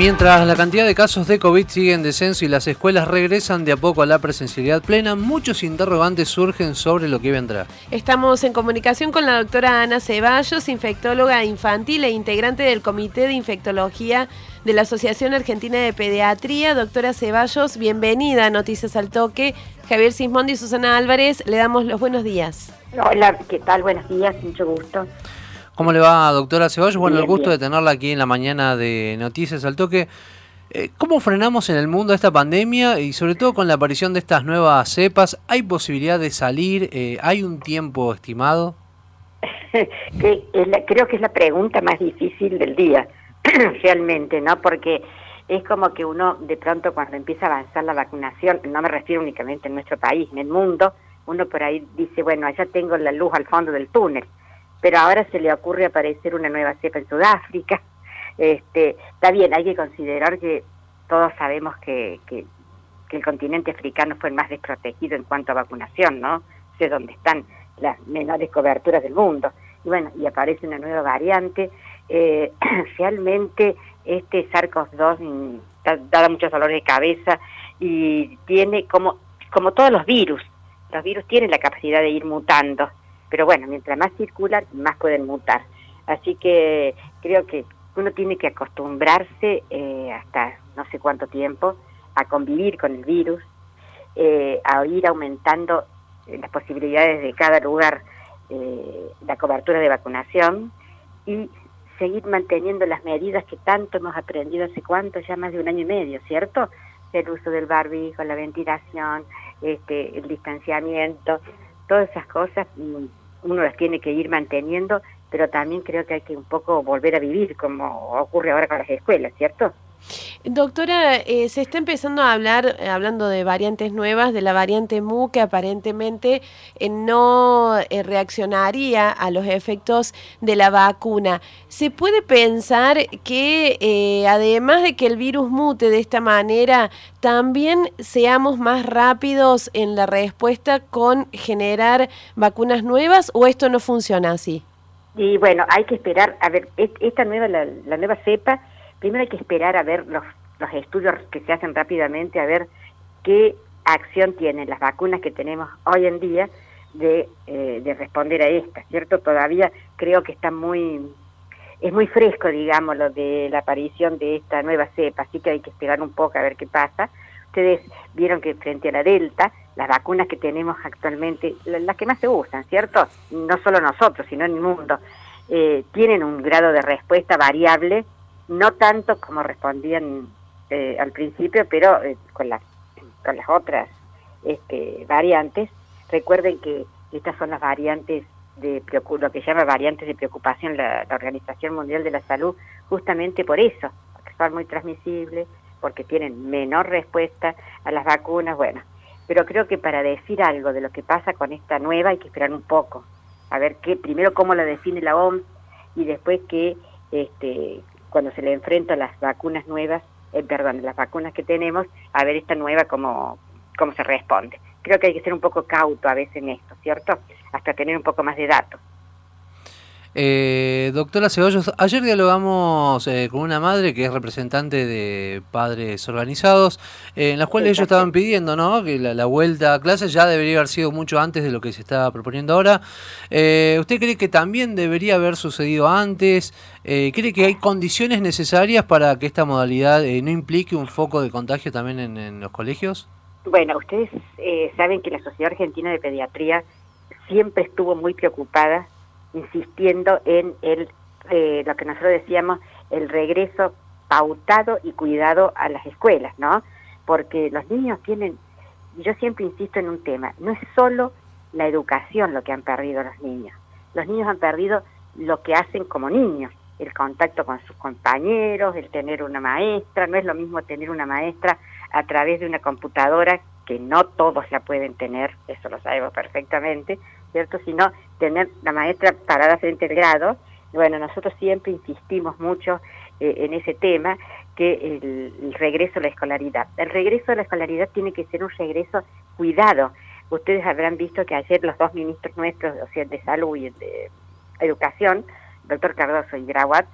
Mientras la cantidad de casos de COVID sigue en descenso y las escuelas regresan de a poco a la presencialidad plena, muchos interrogantes surgen sobre lo que vendrá. Estamos en comunicación con la doctora Ana Ceballos, infectóloga infantil e integrante del Comité de Infectología de la Asociación Argentina de Pediatría. Doctora Ceballos, bienvenida a Noticias al Toque. Javier Sismondi y Susana Álvarez, le damos los buenos días. Hola, ¿qué tal? Buenos días, mucho gusto. ¿Cómo le va, doctora Ceballos? Bueno, el gusto de tenerla aquí en la mañana de Noticias al Toque. Eh, ¿Cómo frenamos en el mundo esta pandemia y sobre todo con la aparición de estas nuevas cepas? ¿Hay posibilidad de salir? Eh, ¿Hay un tiempo estimado? creo que es la pregunta más difícil del día, realmente, ¿no? Porque es como que uno de pronto cuando empieza a avanzar la vacunación, no me refiero únicamente en nuestro país, en el mundo, uno por ahí dice, bueno, allá tengo la luz al fondo del túnel pero ahora se le ocurre aparecer una nueva cepa en Sudáfrica. Este, está bien, hay que considerar que todos sabemos que, que, el continente africano fue el más desprotegido en cuanto a vacunación, ¿no? Sé dónde están las menores coberturas del mundo. Y bueno, y aparece una nueva variante. Eh, realmente este SARS-CoV-2 da, muchos dolores de cabeza y tiene como, como todos los virus, los virus tienen la capacidad de ir mutando pero bueno, mientras más circulan, más pueden mutar. Así que creo que uno tiene que acostumbrarse eh, hasta no sé cuánto tiempo a convivir con el virus, eh, a ir aumentando eh, las posibilidades de cada lugar, la cobertura de vacunación y seguir manteniendo las medidas que tanto hemos aprendido hace cuánto, ya más de un año y medio, ¿cierto? El uso del barbijo, la ventilación, este, el distanciamiento, todas esas cosas uno las tiene que ir manteniendo, pero también creo que hay que un poco volver a vivir como ocurre ahora con las escuelas, ¿cierto? Doctora, eh, se está empezando a hablar, eh, hablando de variantes nuevas, de la variante MU que aparentemente eh, no reaccionaría a los efectos de la vacuna. ¿Se puede pensar que además de que el virus mute de esta manera, también seamos más rápidos en la respuesta con generar vacunas nuevas o esto no funciona así? Y bueno, hay que esperar, a ver, esta nueva, la, la nueva cepa primero hay que esperar a ver los, los estudios que se hacen rápidamente, a ver qué acción tienen las vacunas que tenemos hoy en día de, eh, de responder a esta, ¿cierto? Todavía creo que está muy, es muy fresco, digamos, lo de la aparición de esta nueva cepa, así que hay que esperar un poco a ver qué pasa. Ustedes vieron que frente a la Delta, las vacunas que tenemos actualmente, las que más se usan, ¿cierto? No solo nosotros, sino en el mundo, eh, tienen un grado de respuesta variable no tanto como respondían eh, al principio, pero eh, con, las, con las otras este, variantes. Recuerden que estas son las variantes de lo que llama variantes de preocupación la, Organización Mundial de la Salud, justamente por eso, porque son muy transmisibles, porque tienen menor respuesta a las vacunas, bueno. Pero creo que para decir algo de lo que pasa con esta nueva hay que esperar un poco, a ver qué, primero cómo la define la OMS y después qué este, cuando se le enfrenta las vacunas nuevas, eh, perdón, las vacunas que tenemos, a ver esta nueva cómo, cómo se responde. Creo que hay que ser un poco cauto a veces en esto, ¿cierto? Hasta tener un poco más de datos. Eh, doctora Ceballos, ayer dialogamos eh, con una madre que es representante de padres organizados, eh, en las cuales ellos estaban pidiendo ¿no? que la, vuelta a clases ya debería haber sido mucho antes de lo que se está proponiendo ahora. ¿Usted cree que también debería haber sucedido antes? ¿Cree que hay condiciones necesarias para que esta modalidad no implique un foco de contagio también en, en los colegios? Bueno, ustedes saben que la Sociedad Argentina de Pediatría siempre estuvo muy preocupada insistiendo en el, eh, lo que nosotros decíamos, el regreso pautado y cuidado a las escuelas, ¿no? Porque los niños tienen, yo siempre insisto en un tema, no es solo la educación lo que han perdido los niños, los niños han perdido lo que hacen como niños, el contacto con sus compañeros, el tener una maestra, no es lo mismo tener una maestra a través de una computadora que no todos la pueden tener, eso lo sabemos perfectamente, ¿cierto? Sino tener la maestra parada frente al grado. Bueno, nosotros siempre insistimos mucho eh, en ese tema, que el, regreso a la escolaridad. El regreso a la escolaridad tiene que ser un regreso cuidado. Ustedes habrán visto que ayer los dos ministros nuestros, o sea, de salud y de educación, doctor Cardoso y Grawat,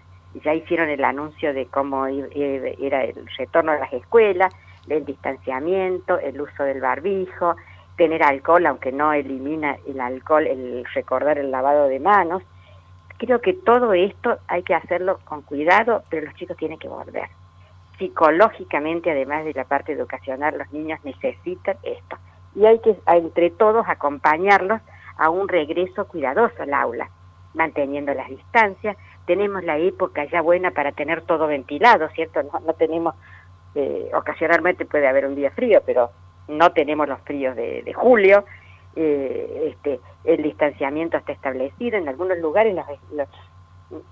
ya hicieron el anuncio de cómo era el retorno a las escuelas, el distanciamiento, el uso del barbijo, tener alcohol, aunque no elimina el alcohol, el recordar el lavado de manos. Creo que todo esto hay que hacerlo con cuidado, pero los chicos tienen que volver. Psicológicamente, además de la parte educacional, los niños necesitan esto. Y hay que, entre todos, acompañarlos a un regreso cuidadoso al aula, manteniendo las distancias. Tenemos la época ya buena para tener todo ventilado, ¿cierto? No, tenemos, eh, ocasionalmente puede haber un día frío, pero no tenemos los fríos de, julio. Eh, este, el distanciamiento está establecido en algunos lugares,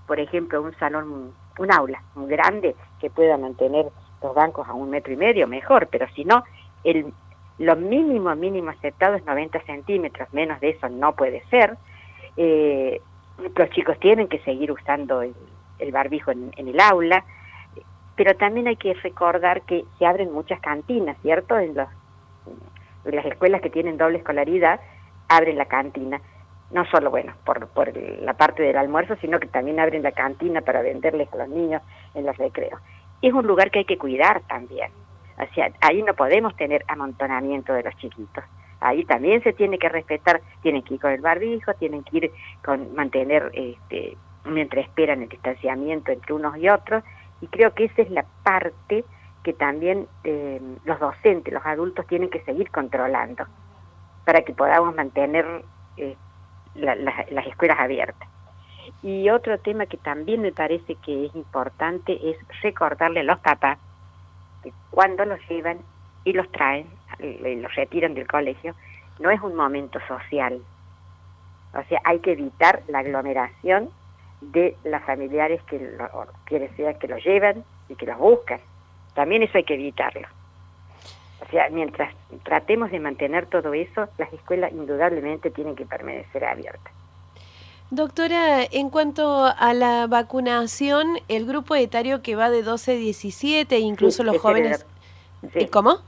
por ejemplo, un salón, un aula muy grande que pueda mantener los bancos a un metro y medio, mejor, pero si no, el, lo mínimo, mínimo aceptado es 90 centímetros, menos de eso no puede ser. Eh, los chicos tienen que seguir usando el, barbijo en, el aula, pero también hay que recordar que se abren muchas cantinas, ¿cierto? En, los, en las escuelas que tienen doble escolaridad, abren la cantina. No solo, bueno, por, por la parte del almuerzo, sino que también abren la cantina para venderles a los niños en los recreos. Es un lugar que hay que cuidar también o sea, ahí no podemos tener amontonamiento de los chiquitos. Ahí también se tiene que respetar, tienen que ir con el barbijo, tienen que ir con mantener, este, mientras esperan el distanciamiento entre unos y otros, y creo que esa es la parte que también eh, los docentes, los adultos tienen que seguir controlando para que podamos mantener eh, las escuelas abiertas. Y otro tema que también me parece que es importante es recordarle a los papás cuando los llevan y los traen, los retiran del colegio, no es un momento social. O sea, hay que evitar la aglomeración de las familiares que lo, quienes sea que los llevan y que los buscan. También eso hay que evitarlo. O sea, mientras tratemos de mantener todo eso, las escuelas indudablemente tienen que permanecer abiertas. Doctora, en cuanto a la vacunación, el grupo etario que va de 12 a 17, incluso los jóvenes... ¿Y ¿Cómo?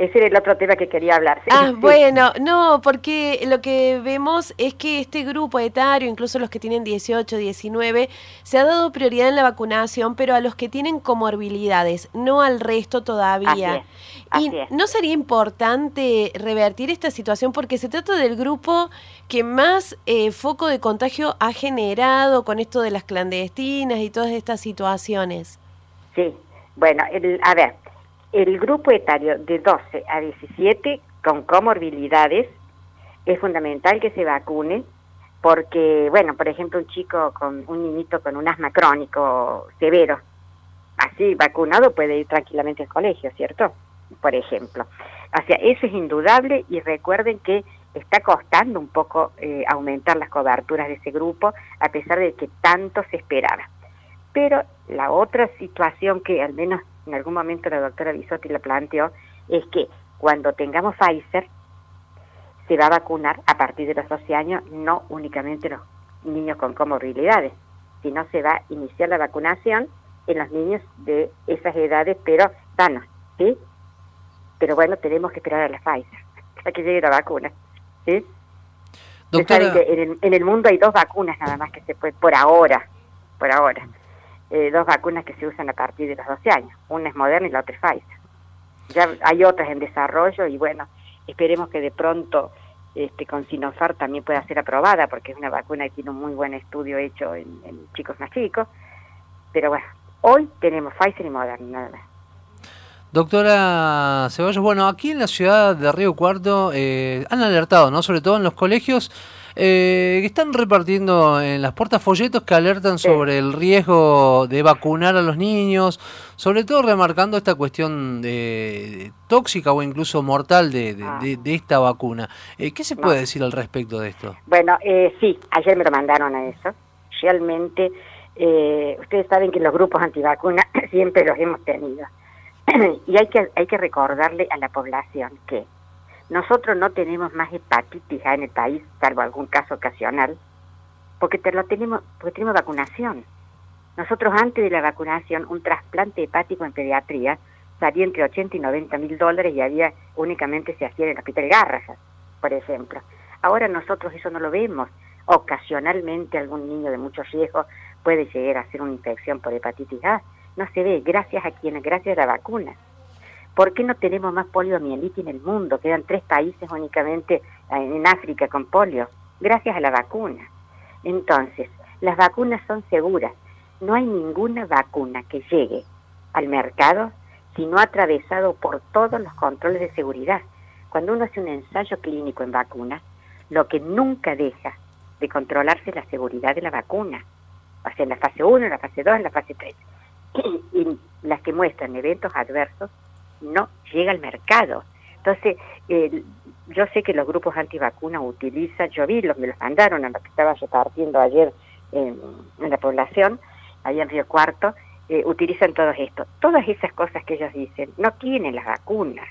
Ese era el otro tema que quería hablar. Ah, bueno, no, porque lo que vemos es que este grupo etario, incluso los que tienen 18, 19, se ha dado prioridad en la vacunación, pero a los que tienen comorbilidades, no al resto todavía. y no sería importante revertir esta situación porque se trata del grupo que más eh, foco de contagio ha generado con esto de las clandestinas y todas estas situaciones. Sí, bueno, a ver, el grupo etario de 12 a 17 con comorbilidades es fundamental que se vacune porque, bueno, por ejemplo, un chico con un niñito con un asma crónico severo, así vacunado puede ir tranquilamente al colegio, ¿cierto? Por ejemplo. O sea, eso es indudable y recuerden que está costando un poco eh, aumentar las coberturas de ese grupo a pesar de que tanto se esperaba. Pero la otra situación que al menos en algún momento la doctora Bisotti la planteó, es que cuando tengamos Pfizer, se va a vacunar a partir de los 12 años, no únicamente los niños con comorbilidades, sino se va a iniciar la vacunación en los niños de esas edades, pero sanos, ¿sí? Pero bueno, tenemos que esperar a la Pfizer, hasta que llegue la vacuna, ¿sí? Doctora... en, el, en el mundo hay dos vacunas nada más que se puede, por ahora, por ahora. Eh, dos vacunas que se usan a partir de los 12 años. Una es Moderna y la otra es Pfizer. Ya hay otras en desarrollo y bueno, esperemos que de pronto este, con Sinopharm también pueda ser aprobada porque es una vacuna que tiene un muy buen estudio hecho en, chicos más chicos. Pero bueno, hoy tenemos Pfizer y Moderna nada más. Doctora Ceballos, bueno, aquí en la ciudad de Río Cuarto eh, han alertado, ¿no? Sobre todo en los colegios, eh, que están repartiendo en las puertas folletos que alertan sobre el riesgo de vacunar a los niños, sobre todo remarcando esta cuestión de, tóxica o incluso mortal de, de, ah. esta vacuna. Eh, ¿Qué se puede decir al respecto de esto? Bueno, eh, sí, ayer me lo mandaron a eso. Realmente, eh, ustedes saben que los grupos antivacunas siempre los hemos tenido. y hay que, hay que recordarle a la población que nosotros no tenemos más hepatitis en el país, salvo algún caso ocasional, porque te lo tenemos, porque tenemos vacunación. Nosotros antes de la vacunación, un trasplante hepático en pediatría salía entre 80 y 90 mil dólares y había únicamente se hacía en el hospital Garrajas, por ejemplo. Ahora nosotros eso no lo vemos. Ocasionalmente algún niño de mucho riesgo puede llegar a ser una infección por hepatitis A. No se ve, gracias a quienes, gracias a la vacuna. ¿Por qué no tenemos más poliomielitis en el mundo? Quedan tres países únicamente en África con polio, gracias a la vacuna. Entonces, las vacunas son seguras. No hay ninguna vacuna que llegue al mercado si no ha atravesado por todos los controles de seguridad. Cuando uno hace un ensayo clínico en vacunas, lo que nunca deja de controlarse es la seguridad de la vacuna. O sea, en la fase 1, en la fase 2, en la fase 3. Y las que muestran eventos adversos no llega al mercado. Entonces, yo sé que los grupos antivacunas utilizan, yo vi, los, me los mandaron a lo que estaba repartiendo ayer en, la población, allá en Río Cuarto, eh, utilizan todo esto. Todas esas cosas que ellos dicen no tienen las vacunas.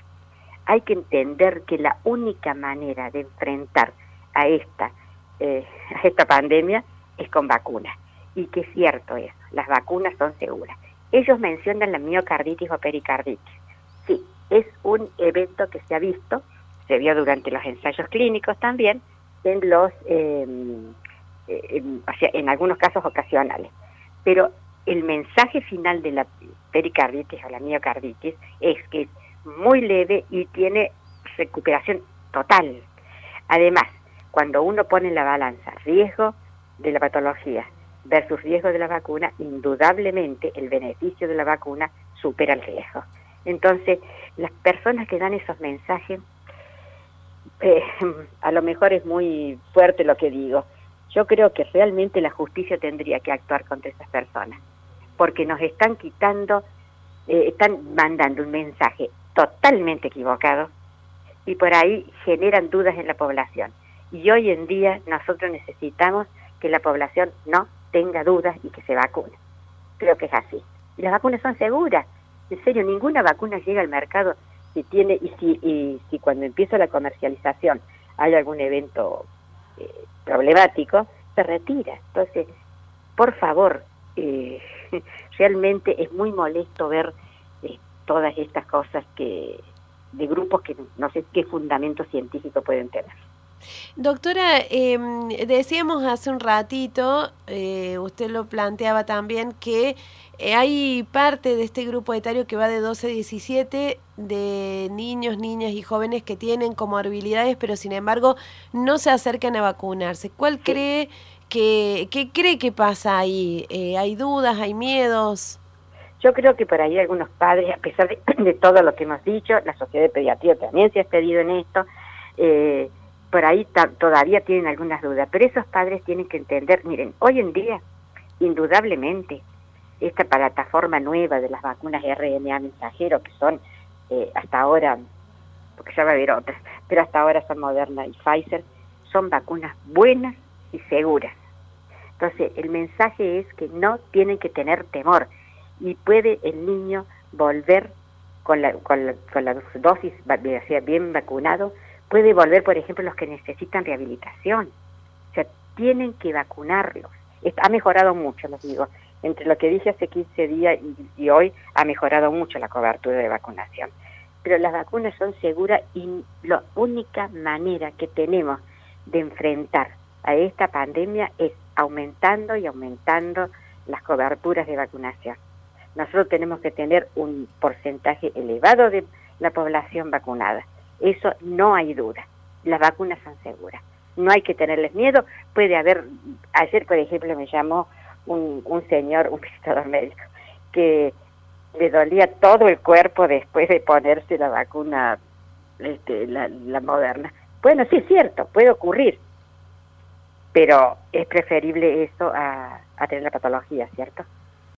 Hay que entender que la única manera de enfrentar a esta, eh, a esta pandemia es con vacunas. Y que es cierto eso, las vacunas son seguras. Ellos mencionan la miocarditis o pericarditis sí, es un evento que se ha visto, se vio durante los ensayos clínicos también, en los, em, en algunos casos ocasionales. Pero el mensaje final de la pericarditis o la miocarditis es que es muy leve y tiene recuperación total. Además, cuando uno pone en la balanza riesgo de la patología versus riesgo de la vacuna, indudablemente el beneficio de la vacuna supera el riesgo. Entonces, las personas que dan esos mensajes, eh, a lo mejor es muy fuerte lo que digo, yo creo que realmente la justicia tendría que actuar contra esas personas, porque nos están quitando, eh, están mandando un mensaje totalmente equivocado y por ahí generan dudas en la población. Y hoy en día nosotros necesitamos que la población no tenga dudas y que se vacune. Creo que es así. Y las vacunas son seguras. En serio, ninguna vacuna llega al mercado si tiene y si, cuando empieza la comercialización hay algún evento eh, problemático, se retira. Entonces, por favor, eh, realmente es muy molesto ver eh, todas estas cosas que de grupos que no sé qué fundamento científico pueden tener. Doctora, em, decíamos hace un ratito, usted lo planteaba también, que eh, hay parte de este grupo etario que va de 12 a 17 de niños, niñas y jóvenes que tienen comorbilidades, pero sin embargo no se acercan a vacunarse. ¿Cuál cree que, qué cree que pasa ahí? Eh, ¿Hay dudas, hay miedos? Yo creo que por ahí algunos padres, a pesar de, todo lo que hemos dicho, la Sociedad de Pediatría también se ha expedido en esto, eh, por ahí todavía tienen algunas dudas, pero esos padres tienen que entender, miren, hoy en día, indudablemente, esta plataforma nueva de las vacunas RNA mensajero, que son eh, hasta ahora, porque ya va a haber otras, pero hasta ahora son Moderna y Pfizer, son vacunas buenas y seguras. Entonces, el mensaje es que no tienen que tener temor y puede el niño volver con la, con la, con la dosis bien vacunado, puede volver, por ejemplo, los que necesitan rehabilitación. O sea, tienen que vacunarlos. Ha mejorado mucho, les digo entre lo que dije hace 15 días y, hoy ha mejorado mucho la cobertura de vacunación. Pero las vacunas son seguras y la única manera que tenemos de enfrentar a esta pandemia es aumentando y aumentando las coberturas de vacunación. Nosotros tenemos que tener un porcentaje elevado de la población vacunada. Eso no hay duda. Las vacunas son seguras. No hay que tenerles miedo. Puede haber, ayer por ejemplo me llamó un, un señor, un visitador médico, que le dolía todo el cuerpo después de ponerse la vacuna, este, la, la moderna. Bueno, sí es cierto, puede ocurrir, pero es preferible eso a, a tener la patología, ¿cierto?